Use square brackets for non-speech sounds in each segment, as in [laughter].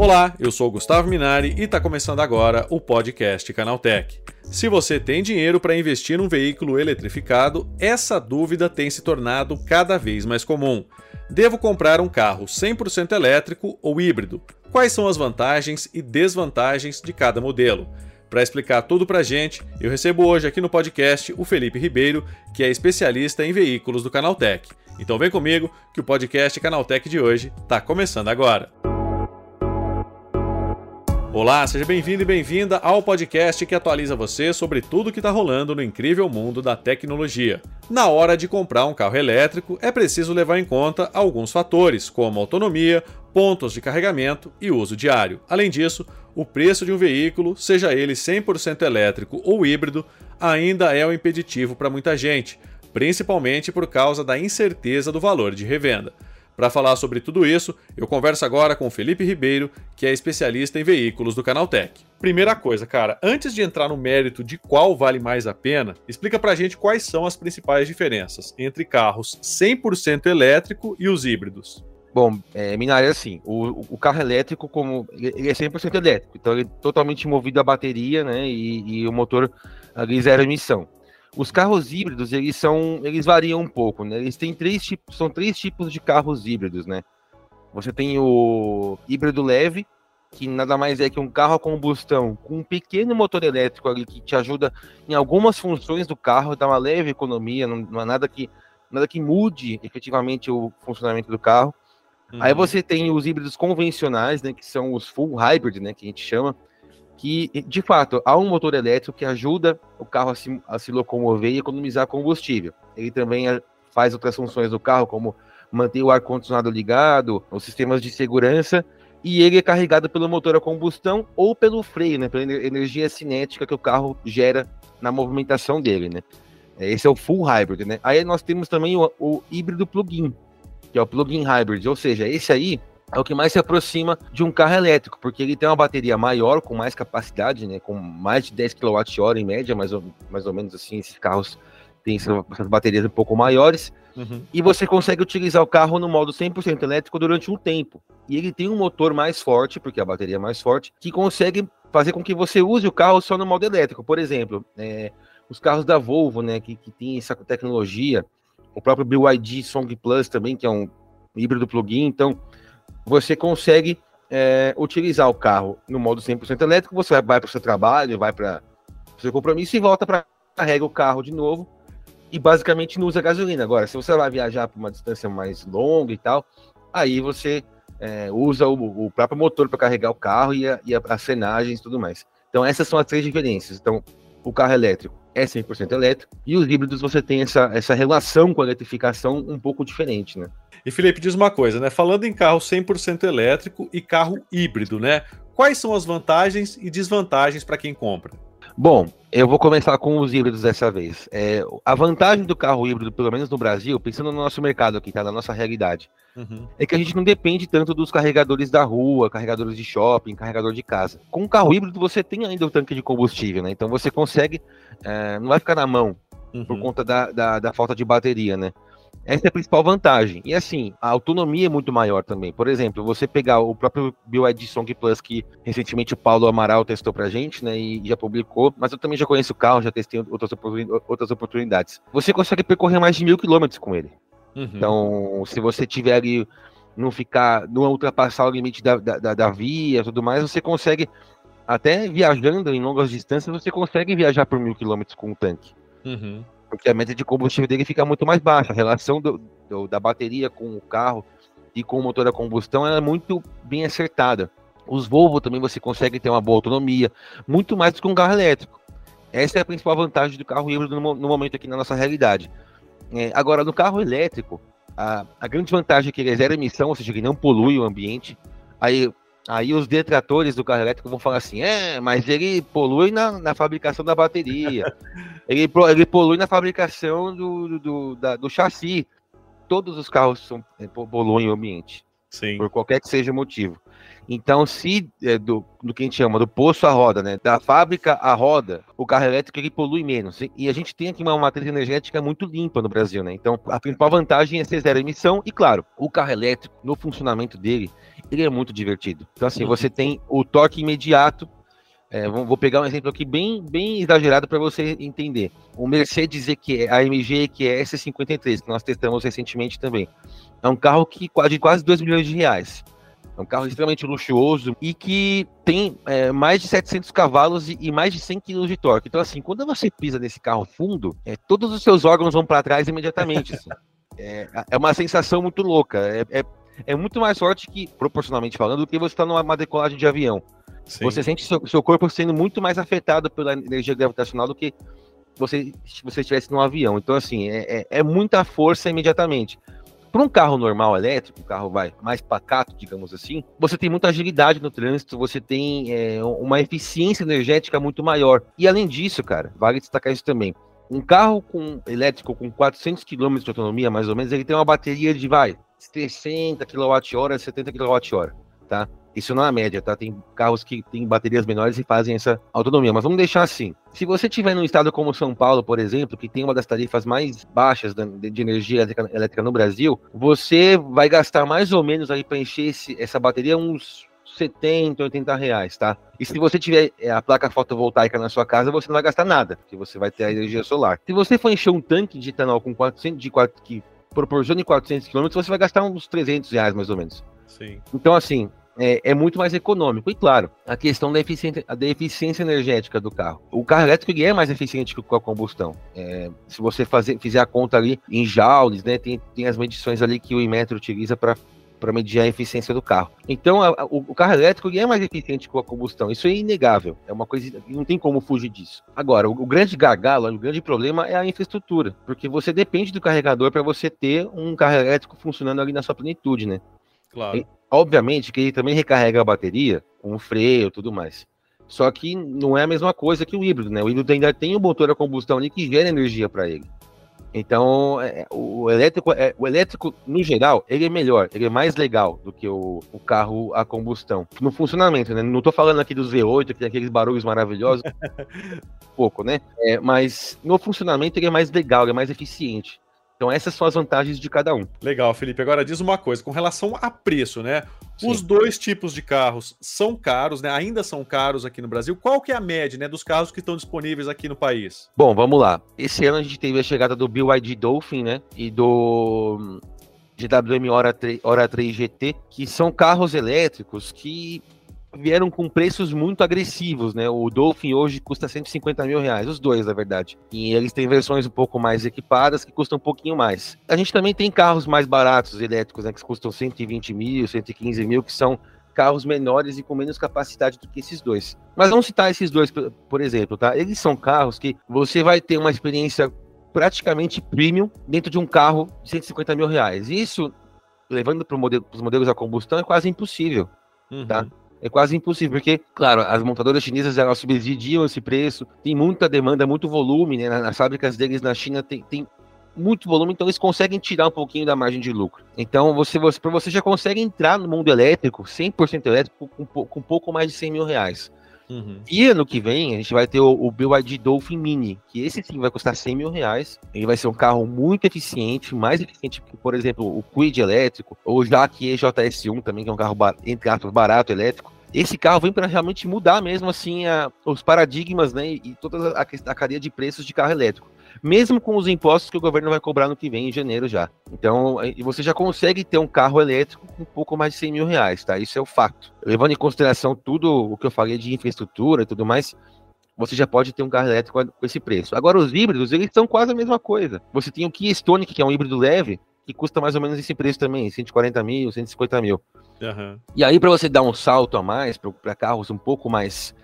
Olá, eu sou Gustavo Minari e está começando agora o podcast Canaltech. Se você tem dinheiro para investir num veículo eletrificado, essa dúvida tem se tornado cada vez mais comum. Devo comprar um carro 100% elétrico ou híbrido? Quais são as vantagens e desvantagens de cada modelo? Para explicar tudo para a gente, eu recebo hoje aqui no podcast o Felipe Ribeiro, que é especialista em veículos do Canaltech. Então vem comigo que o podcast Canaltech de hoje está começando agora. Olá, seja bem-vindo e bem-vinda ao podcast que atualiza você sobre tudo que está rolando no incrível mundo da tecnologia. Na hora de comprar um carro elétrico, é preciso levar em conta alguns fatores, como autonomia, pontos de carregamento e uso diário. Além disso, o preço de um veículo, seja ele 100% elétrico ou híbrido, ainda é um impeditivo para muita gente, principalmente por causa da incerteza do valor de revenda. Para falar sobre tudo isso, eu converso agora com o Felipe Ribeiro, que é especialista em veículos do Canaltech. Primeira coisa, cara, antes de entrar no mérito de qual vale mais a pena, explica pra gente quais são as principais diferenças entre carros 100% elétrico e os híbridos. Bom, é, Minari assim, o, o, carro elétrico, como ele é 100% elétrico, então ele é totalmente movido a bateria, né, e, e o motor ali zero emissão. Os carros híbridos, eles são, eles variam um pouco, né? Eles têm três tipos, são três tipos de carros híbridos, né? Você tem o híbrido leve, que nada mais é que um carro a combustão com um pequeno motor elétrico ali que te ajuda em algumas funções do carro, dá uma leve economia, não, não é nada que nada que mude efetivamente o funcionamento do carro. Uhum. Aí você tem os híbridos convencionais, né, que são os full hybrid, né, que a gente chama, que, de fato, há um motor elétrico que ajuda o carro a se, a se locomover e economizar combustível. Ele também é, faz outras funções do carro, como manter o ar-condicionado ligado, os sistemas de segurança, e ele é carregado pelo motor a combustão ou pelo freio, né, pela energia cinética que o carro gera na movimentação dele, né. Esse é o full hybrid, né. Aí nós temos também o, o híbrido plug-in, que é o plug-in hybrid, ou seja, esse aí é o que mais se aproxima de um carro elétrico, porque ele tem uma bateria maior, com mais capacidade, né, com mais de 10 kWh em média, mais ou, mais ou menos assim, esses carros têm essas baterias um pouco maiores, uhum. e você consegue utilizar o carro no modo 100% elétrico durante um tempo. E ele tem um motor mais forte, porque a bateria é mais forte, que consegue fazer com que você use o carro só no modo elétrico. Por exemplo, é, os carros da Volvo, né, que, que tem essa tecnologia, o próprio BYD Song Plus também, que é um híbrido plug-in, então você consegue é, utilizar o carro no modo 100% elétrico, você vai, para o seu trabalho, vai para o seu compromisso e volta para carrega o carro de novo e basicamente não usa gasolina. Agora, se você vai viajar para uma distância mais longa e tal, aí você é, usa o, o, próprio motor para carregar o carro e, a, e a, as frenagens e tudo mais. Então, essas são as três diferenças. Então, o carro elétrico é 100% elétrico e os híbridos você tem essa, essa relação com a eletrificação um pouco diferente, né? E Felipe, diz uma coisa, né? Falando em carro 100% elétrico e carro híbrido, né? Quais são as vantagens e desvantagens para quem compra? Bom, eu vou começar com os híbridos dessa vez. É, a vantagem do carro híbrido, pelo menos no Brasil, pensando no nosso mercado aqui, tá? Na nossa realidade, uhum. é que a gente não depende tanto dos carregadores da rua, carregadores de shopping, carregador de casa. Com o carro híbrido, você tem ainda o tanque de combustível, né? Então você consegue, é, não vai ficar na mão uhum. por conta da, da, da falta de bateria, né? Essa é a principal vantagem. E assim, a autonomia é muito maior também. Por exemplo, você pegar o próprio BYD Song Plus, que recentemente o Paulo Amaral testou pra gente, né, e já publicou, mas eu também já conheço o carro, já testei outras, outras oportunidades. Você consegue percorrer mais de mil quilômetros com ele. Uhum. Então, se você tiver ali, não ficar, não ultrapassar o limite da, da, da via tudo mais, você consegue, até viajando em longas distâncias, você consegue viajar por mil quilômetros com o tanque. Uhum porque a média de combustível dele fica muito mais baixa. A relação do, do, da bateria com o carro e com o motor a combustão é muito bem acertada. Os Volvo também você consegue ter uma boa autonomia, muito mais do que um carro elétrico. Essa é a principal vantagem do carro híbrido no, no momento aqui na nossa realidade. É, agora, no carro elétrico, a, a, grande vantagem é que ele é zero emissão, ou seja, que não polui o ambiente. Aí Aí os detratores do carro elétrico vão falar assim: é, mas ele polui na, na fabricação da bateria, [laughs] ele, ele polui na fabricação do, do, da, do chassi. Todos os carros são, é, poluem o ambiente. Sim. Por qualquer que seja o motivo. Então, se é, do, do que a gente chama do poço à roda, né, da fábrica à roda, o carro elétrico ele polui menos. E a gente tem aqui uma matriz energética muito limpa no Brasil, né? Então, a principal vantagem é ser zero emissão e, claro, o carro elétrico, no funcionamento dele, ele é muito divertido. Então, assim, você tem o torque imediato. É, vou pegar um exemplo aqui bem, bem exagerado para você entender. O Mercedes EQE, AMG EQS 53, que nós testamos recentemente também. É um carro que de quase 2 milhões de reais. É um carro extremamente luxuoso e que tem é, mais de 700 cavalos e, e, mais de 100 kg de torque. Então, assim, quando você pisa nesse carro fundo, é, todos os seus órgãos vão para trás imediatamente. Assim. [laughs] É, é, uma sensação muito louca. É, é, é, muito mais forte que, proporcionalmente falando, do que você está numa decolagem de avião. Sim. Você sente seu, seu corpo sendo muito mais afetado pela energia gravitacional do que você, se você estivesse num avião. Então, assim, é, é, é muita força imediatamente. Para um carro normal elétrico, um carro vai mais pacato, digamos assim, você tem muita agilidade no trânsito, você tem é, uma eficiência energética muito maior. E além disso, cara, vale destacar isso também. Um carro com elétrico com 400 km de autonomia, mais ou menos, ele tem uma bateria de vai 60 kWh, 70 kWh, tá? Isso não é a média, tá? Tem carros que têm baterias menores e fazem essa autonomia. Mas vamos deixar assim. Se você tiver num estado como São Paulo, por exemplo, que tem uma das tarifas mais baixas de energia elétrica no Brasil, você vai gastar mais ou menos aí para encher esse, essa bateria uns 70, 80 reais, tá? E se você tiver é, a placa fotovoltaica na sua casa, você não vai gastar nada, porque você vai ter a energia solar. Se você for encher um tanque de etanol com 400 de 4, que proporcione 400 km, você vai gastar uns 300 reais mais ou menos. Sim. Então, assim, é, é, muito mais econômico. E claro, a questão da eficiência, da eficiência energética do carro. O carro elétrico é mais eficiente que a combustão. É, se você fazer, fizer a conta ali em joules, né, tem, tem as medições ali que o Inmetro utiliza para para medir a eficiência do carro. Então, a, o, carro elétrico é mais eficiente que a combustão. Isso é inegável. É uma coisa, não tem como fugir disso. Agora, o, o grande gargalo, o grande problema é a infraestrutura, porque você depende do carregador para você ter um carro elétrico funcionando ali na sua plenitude, né? Claro. E, obviamente que ele também recarrega a bateria com freio e tudo mais. Só que não é a mesma coisa que o híbrido, né? O híbrido ainda tem um motor a combustão ali que gera energia para ele. Então, é, o elétrico, é, o elétrico, no geral, ele é melhor, ele é mais legal do que o, o carro a combustão. No funcionamento, né? Não estou falando aqui dos V8, que tem aqueles barulhos maravilhosos, [laughs] pouco, né? É, mas no funcionamento ele é mais legal, ele é mais eficiente. Então essas são as vantagens de cada um. Legal, Felipe. Agora diz uma coisa, com relação a preço, né? Sim. Os dois tipos de carros são caros, né? Ainda são caros aqui no Brasil. Qual que é a média, né, dos carros que estão disponíveis aqui no país? Bom, vamos lá. Esse ano a gente teve a chegada do BYD Dolphin, né? E do GWM Hora 3, Hora 3 GT, que são carros elétricos que vieram com preços muito agressivos, né? O Dolphin hoje custa 150 mil reais, os dois, na verdade. E eles têm versões um pouco mais equipadas que custam um pouquinho mais. A gente também tem carros mais baratos elétricos, né? Que custam 120 mil, 115 mil, que são carros menores e com menos capacidade do que esses dois. Mas vamos citar esses dois, por exemplo, tá? Eles são carros que você vai ter uma experiência praticamente premium dentro de um carro de 150 mil reais. Isso, levando para modelo, os modelos a combustão, é quase impossível, uhum. tá? É quase impossível, porque, claro, as montadoras chinesas elas subsidiam esse preço, tem muita demanda, muito volume, né? Nas fábricas deles na China tem, tem muito volume, então eles conseguem tirar um pouquinho da margem de lucro. Então, você, você, você já consegue entrar no mundo elétrico, 100% elétrico, com, com pouco mais de 100 mil reais. Uhum. E ano que vem a gente vai ter o, o BYD Dolphin Mini, que esse sim vai custar 100 mil reais. Ele vai ser um carro muito eficiente, mais eficiente que, por exemplo, o Quid elétrico, ou já que EJS1 também, que é um carro, entre aspas, barato elétrico esse carro vem para realmente mudar mesmo assim a, os paradigmas né, e toda a, a, cadeia de preços de carro elétrico. Mesmo com os impostos que o governo vai cobrar no que vem, em janeiro já. Então, você já consegue ter um carro elétrico com um pouco mais de 100 mil reais, tá? Isso é o fato. Levando em consideração tudo o que eu falei de infraestrutura e tudo mais, você já pode ter um carro elétrico com esse preço. Agora, os híbridos, eles são quase a mesma coisa. Você tem o Kia Stonic, que é um híbrido leve, que custa mais ou menos esse preço também, 140 mil, 150 mil. Uhum. E aí, para você dar um salto a mais, para carros um pouco mais,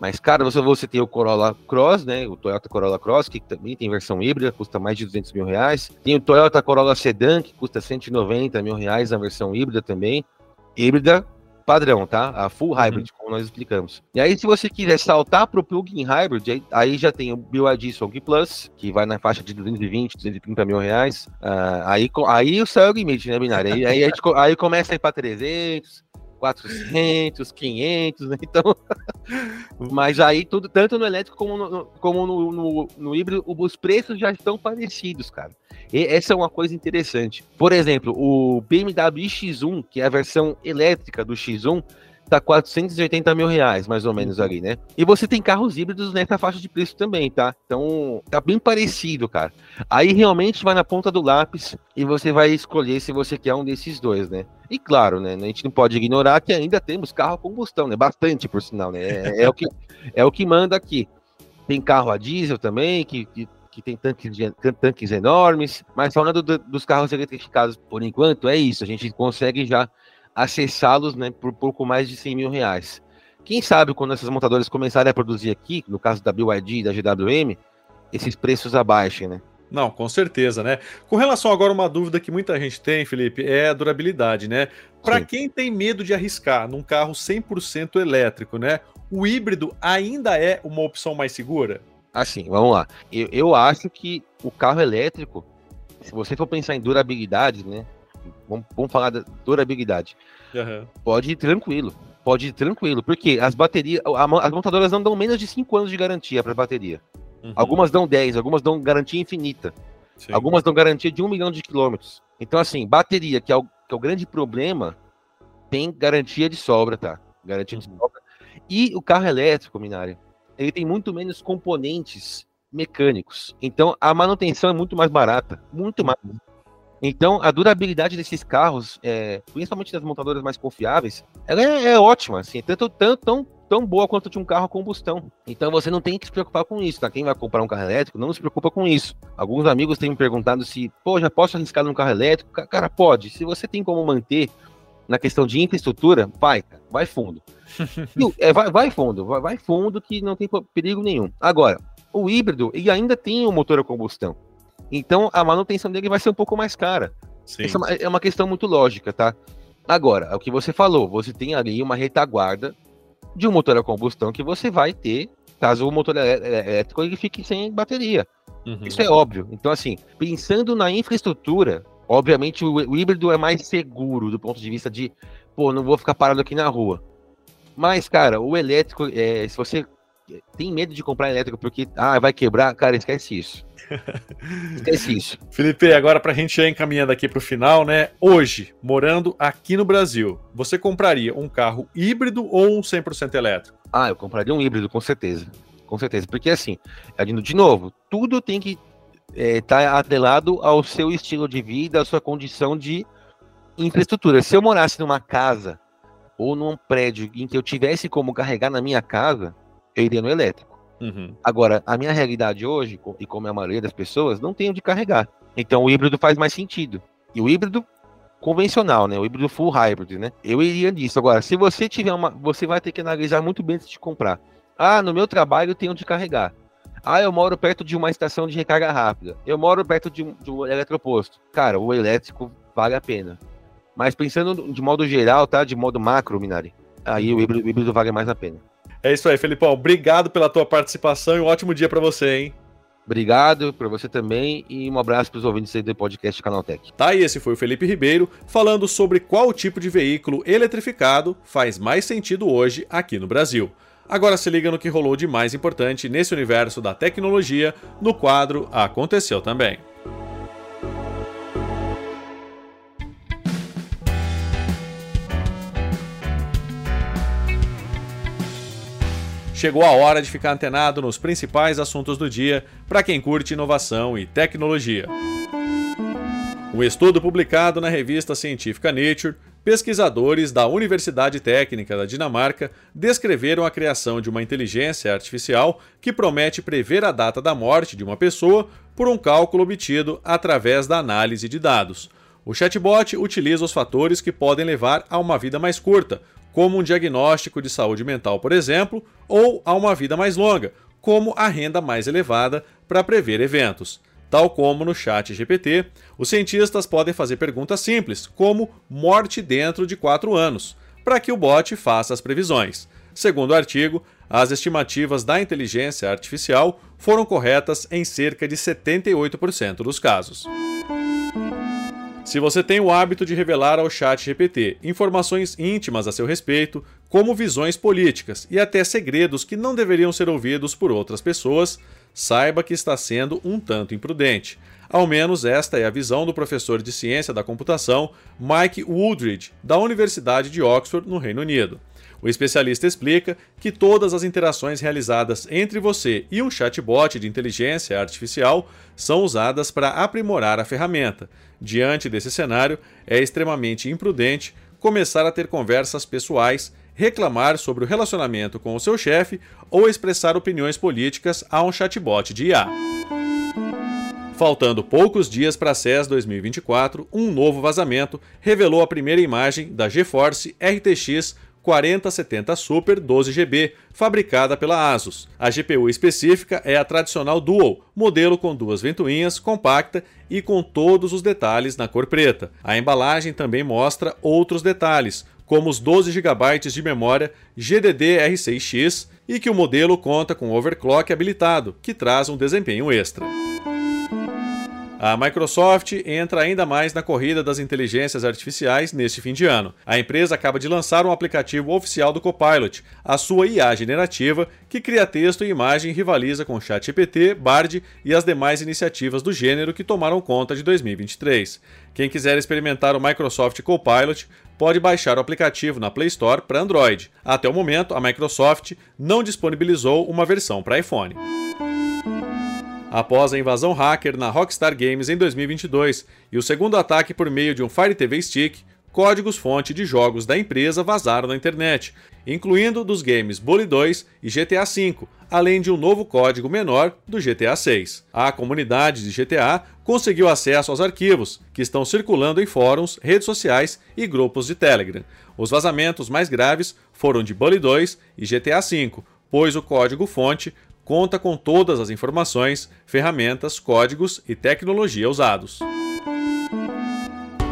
mais caros, você, você tem o Corolla Cross, né? O Toyota Corolla Cross, que também tem versão híbrida, custa mais de 200 mil reais. Tem o Toyota Corolla Sedan, que custa 190 mil reais na versão híbrida também. Híbrida padrão, tá? A full uhum. hybrid, uhum. como nós explicamos. E aí, se você quiser saltar para o plug-in hybrid, aí, aí, já tem o BYD Song Plus, que vai na faixa de 220, 230 mil reais. Uh, aí, aí o céu é o limite, né, Binário? Aí, aí, aí começa a ir para 300, 400, 500, né? Então, [laughs] mas aí tudo, tanto no elétrico como no, como no, no, no, híbrido, os preços já estão parecidos, cara. E essa é uma coisa interessante. Por exemplo, o BMW X1, que é a versão elétrica do X1, tá 480 mil reais, mais ou menos ali, né? E você tem carros híbridos nessa faixa de preço também, tá? Então, tá bem parecido, cara. Aí realmente vai na ponta do lápis e você vai escolher se você quer um desses dois, né? E claro, né? A gente não pode ignorar que ainda temos carro a combustão, né? Bastante, por sinal, né? É, é o, que, é o que manda aqui. Tem carro a diesel também, que, que que tem tanques, tanques enormes, mas falando do, dos carros eletrificados por enquanto, é isso, a gente consegue já acessá-los né, por pouco mais de 100 mil reais. Quem sabe quando essas montadoras começarem a produzir aqui, no caso da BYD e da GWM, esses preços abaixem, né? Não, com certeza, né? Com relação agora uma dúvida que muita gente tem, Felipe, é a durabilidade, né? Para quem tem medo de arriscar num carro 100% elétrico, né? O híbrido ainda é uma opção mais segura? Assim, vamos lá. Eu, eu acho que o carro elétrico, se você for pensar em durabilidade, né? Vamos, vamos falar da durabilidade. Uhum. Pode ir tranquilo. Pode ir tranquilo. Porque as baterias. As montadoras não dão menos de 5 anos de garantia para a bateria. Uhum. Algumas dão 10, algumas dão garantia infinita. Sim. Algumas dão garantia de um milhão de quilômetros. Então, assim, bateria, que é, o, que é o grande problema, tem garantia de sobra, tá? Garantia uhum. de sobra. E o carro elétrico, Minário, ele tem muito menos componentes mecânicos. Então, a manutenção é muito mais barata. Muito mais. Uhum. Então, a durabilidade desses carros, é, principalmente das montadoras mais confiáveis, ela é, é ótima, assim, tanto, tanto tão, tão boa quanto de um carro a combustão. Então, você não tem que se preocupar com isso, tá? Quem vai comprar um carro elétrico, não se preocupa com isso. Alguns amigos têm me perguntado se, pô, já posso arriscar num carro elétrico? Cara, pode. Se você tem como manter na questão de infraestrutura, vai, vai fundo. [laughs] é, vai, vai fundo, vai, vai fundo que não tem perigo nenhum. Agora, o híbrido, ele ainda tem o um motor a combustão. Então a manutenção dele vai ser um pouco mais cara. Sim. Essa é, é uma questão muito lógica, tá? Agora, é o que você falou, você tem ali uma retaguarda de um motor a combustão que você vai ter caso o motor elétrico ele fique sem bateria. Uhum. Isso é óbvio. Então, assim, pensando na infraestrutura, obviamente o, o, híbrido é mais seguro do ponto de vista de, pô, não vou ficar parado aqui na rua. Mas, cara, o elétrico, é, se você tem medo de comprar elétrico porque ah, vai quebrar, cara, esquece isso. [laughs] esquece isso. Felipe, agora para a gente ir encaminhando aqui para o final, né? Hoje, morando aqui no Brasil, você compraria um carro híbrido ou um 100% elétrico? Ah, eu compraria um híbrido, com certeza. Com certeza. Porque assim, de novo, tudo tem que estar é, tá atrelado ao seu estilo de vida, à sua condição de infraestrutura. Se eu morasse numa casa ou num prédio em que eu tivesse como carregar na minha casa, eu iria no elétrico. Uhum. Agora, a minha realidade hoje, e como é a maioria das pessoas, não tem onde carregar. Então o híbrido faz mais sentido. E o híbrido convencional, né? O híbrido full hybrid, né? Eu iria nisso. Agora, se você tiver uma. Você vai ter que analisar muito bem antes de comprar. Ah, no meu trabalho eu tenho onde carregar. Ah, eu moro perto de uma estação de recarga rápida. Eu moro perto de um, de um eletroposto. Cara, o elétrico vale a pena. Mas pensando de modo geral, tá? De modo macro, Minari, aí o híbrido, o híbrido vale mais a pena. É isso aí, Felipão. Obrigado pela tua participação e um ótimo dia para você, hein? Obrigado para você também e um abraço para os ouvintes aí do podcast Canaltech. Tá, e esse foi o Felipe Ribeiro falando sobre qual tipo de veículo eletrificado faz mais sentido hoje aqui no Brasil. Agora se liga no que rolou de mais importante nesse universo da tecnologia no quadro Aconteceu também. Chegou a hora de ficar antenado nos principais assuntos do dia para quem curte inovação e tecnologia. Um estudo publicado na revista científica Nature, pesquisadores da Universidade Técnica da Dinamarca descreveram a criação de uma inteligência artificial que promete prever a data da morte de uma pessoa por um cálculo obtido através da análise de dados. O chatbot utiliza os fatores que podem levar a uma vida mais curta, como um diagnóstico de saúde mental, por exemplo, ou a uma vida mais longa, como a renda mais elevada para prever eventos. Tal como no chat GPT, os cientistas podem fazer perguntas simples, como morte dentro de 4 anos, para que o bot faça as previsões. Segundo o artigo, as estimativas da inteligência artificial foram corretas em cerca de 78% dos casos. Se você tem o hábito de revelar ao chat GPT informações íntimas a seu respeito, como visões políticas e até segredos que não deveriam ser ouvidos por outras pessoas, saiba que está sendo um tanto imprudente. Ao menos esta é a visão do professor de ciência da computação Mike Woodridge, da Universidade de Oxford, no Reino Unido. O especialista explica que todas as interações realizadas entre você e um chatbot de inteligência artificial são usadas para aprimorar a ferramenta. Diante desse cenário, é extremamente imprudente começar a ter conversas pessoais, reclamar sobre o relacionamento com o seu chefe ou expressar opiniões políticas a um chatbot de IA. Faltando poucos dias para a CES 2024, um novo vazamento revelou a primeira imagem da GeForce RTX 4070 Super 12GB, fabricada pela Asus. A GPU específica é a tradicional Dual, modelo com duas ventoinhas, compacta e com todos os detalhes na cor preta. A embalagem também mostra outros detalhes, como os 12 GB de memória GDDR6X e que o modelo conta com overclock habilitado, que traz um desempenho extra. A Microsoft entra ainda mais na corrida das inteligências artificiais neste fim de ano. A empresa acaba de lançar um aplicativo oficial do Copilot, a sua IA generativa, que cria texto e imagem e rivaliza com ChatGPT, Bard e as demais iniciativas do gênero que tomaram conta de 2023. Quem quiser experimentar o Microsoft Copilot pode baixar o aplicativo na Play Store para Android. Até o momento, a Microsoft não disponibilizou uma versão para iPhone após a invasão hacker na Rockstar Games em 2022 e o segundo ataque por meio de um Fire TV Stick, códigos-fonte de jogos da empresa vazaram na internet, incluindo dos games Bully 2 e GTA V, além de um novo código menor do GTA 6. A comunidade de GTA conseguiu acesso aos arquivos, que estão circulando em fóruns, redes sociais e grupos de Telegram. Os vazamentos mais graves foram de Bully 2 e GTA V, pois o código-fonte conta com todas as informações, ferramentas, códigos e tecnologia usados.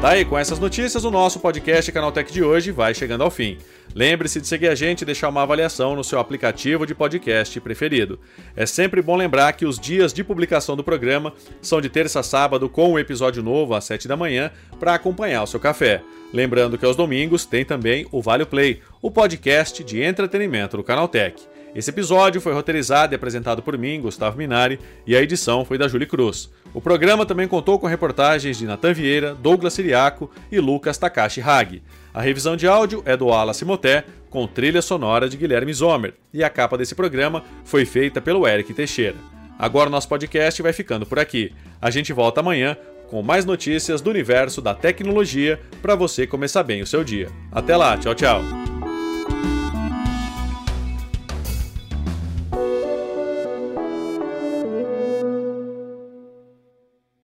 Tá aí, com essas notícias, o nosso podcast Canaltech de hoje vai chegando ao fim. Lembre-se de seguir a gente e deixar uma avaliação no seu aplicativo de podcast preferido. É sempre bom lembrar que os dias de publicação do programa são de terça a sábado, com o um episódio novo às 7 da manhã, para acompanhar o seu café. Lembrando que aos domingos tem também o Vale Play, o podcast de entretenimento do Canaltech. Esse episódio foi roteirizado e apresentado por mim, Gustavo Minari, e a edição foi da Julie Cruz. O programa também contou com reportagens de Natan Vieira, Douglas Siriaco e Lucas Takashi Hag. A revisão de áudio é do Wallace Moté, com trilha sonora de Guilherme Zomer, e a capa desse programa foi feita pelo Eric Teixeira. Agora nosso podcast vai ficando por aqui. A gente volta amanhã com mais notícias do universo da tecnologia para você começar bem o seu dia. Até lá, tchau, tchau.